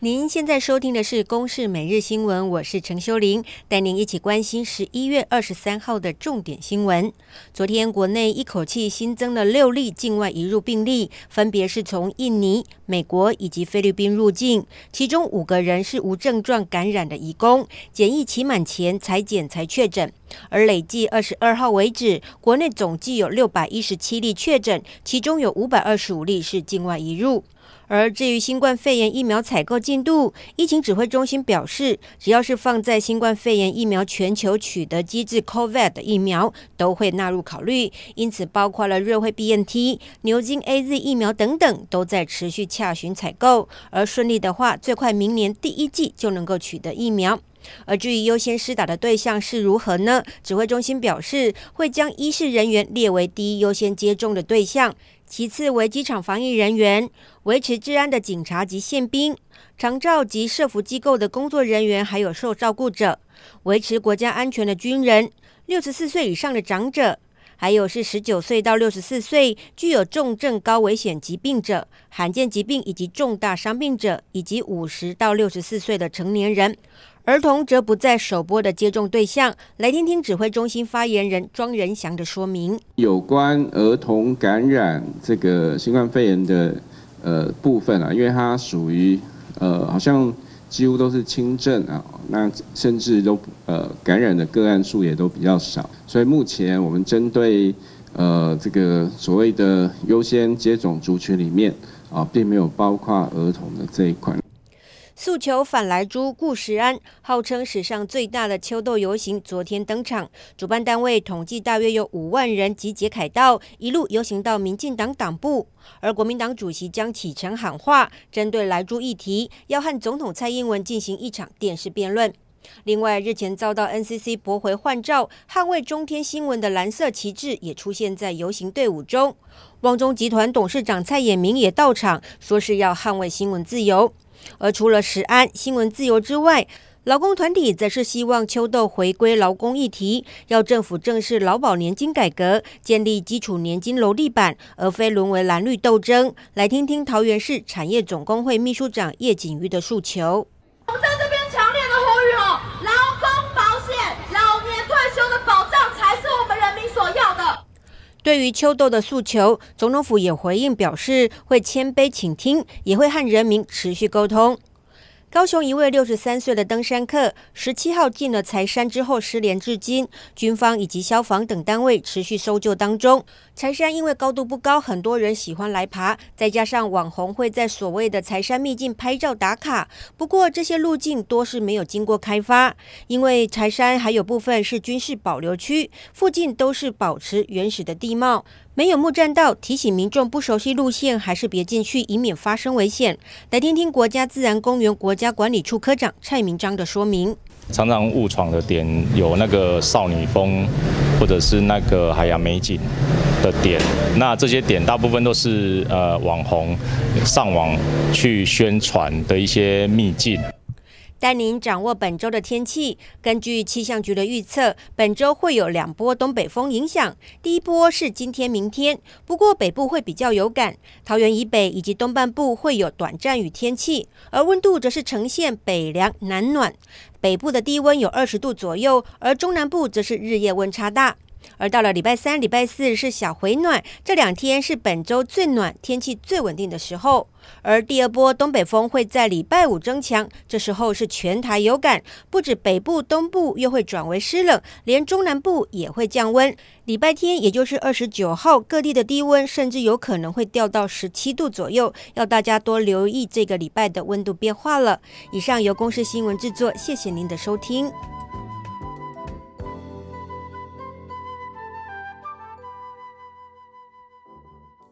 您现在收听的是《公视每日新闻》，我是陈秀玲，带您一起关心十一月二十三号的重点新闻。昨天国内一口气新增了六例境外移入病例，分别是从印尼、美国以及菲律宾入境，其中五个人是无症状感染的移工，检疫期满前采检才确诊。而累计二十二号为止，国内总计有六百一十七例确诊，其中有五百二十五例是境外移入。而至于新冠肺炎疫苗采购进度，疫情指挥中心表示，只要是放在新冠肺炎疫苗全球取得机制 （COVAX） 的疫苗，都会纳入考虑。因此，包括了瑞惠 BNT、牛津 AZ 疫苗等等，都在持续洽询采购。而顺利的话，最快明年第一季就能够取得疫苗。而至于优先施打的对象是如何呢？指挥中心表示，会将医事人员列为第一优先接种的对象。其次为机场防疫人员、维持治安的警察及宪兵、长照及社福机构的工作人员，还有受照顾者、维持国家安全的军人、六十四岁以上的长者，还有是十九岁到六十四岁具有重症高危险疾病者、罕见疾病以及重大伤病者，以及五十到六十四岁的成年人。儿童则不在首波的接种对象。来听听指挥中心发言人庄仁祥的说明。有关儿童感染这个新冠肺炎的呃部分啊，因为它属于呃好像几乎都是轻症啊，那甚至都呃感染的个案数也都比较少，所以目前我们针对呃这个所谓的优先接种族群里面啊，并没有包括儿童的这一款。诉求反来猪顾食安，号称史上最大的秋斗游行，昨天登场。主办单位统计，大约有五万人集结凯道，一路游行到民进党党部。而国民党主席江启臣喊话，针对来猪议题，要和总统蔡英文进行一场电视辩论。另外，日前遭到 NCC 驳回换照，捍卫中天新闻的蓝色旗帜也出现在游行队伍中。旺中集团董事长蔡衍明也到场，说是要捍卫新闻自由。而除了食安、新闻自由之外，劳工团体则是希望秋豆回归劳工议题，要政府正式劳保年金改革，建立基础年金楼地板，而非沦为蓝绿斗争。来听听桃园市产业总工会秘书长叶景瑜的诉求。我们在这边强烈的呼吁哦，劳工保险、老年退休的保障才是我们人民所要的。对于秋豆的诉求，总统府也回应表示，会谦卑倾听，也会和人民持续沟通。高雄一位六十三岁的登山客，十七号进了柴山之后失联至今，军方以及消防等单位持续搜救当中。柴山因为高度不高，很多人喜欢来爬，再加上网红会在所谓的柴山秘境拍照打卡。不过这些路径多是没有经过开发，因为柴山还有部分是军事保留区，附近都是保持原始的地貌。没有木栈道，提醒民众不熟悉路线，还是别进去，以免发生危险。来听听国家自然公园国家管理处科长蔡明章的说明。常常误闯的点有那个少女峰，或者是那个海洋美景的点。那这些点大部分都是呃网红上网去宣传的一些秘境。带您掌握本周的天气。根据气象局的预测，本周会有两波东北风影响。第一波是今天、明天，不过北部会比较有感。桃园以北以及东半部会有短暂雨天气，而温度则是呈现北凉南暖。北部的低温有二十度左右，而中南部则是日夜温差大。而到了礼拜三、礼拜四是小回暖，这两天是本周最暖、天气最稳定的时候。而第二波东北风会在礼拜五增强，这时候是全台有感，不止北部、东部又会转为湿冷，连中南部也会降温。礼拜天，也就是二十九号，各地的低温甚至有可能会掉到十七度左右，要大家多留意这个礼拜的温度变化了。以上由公视新闻制作，谢谢您的收听。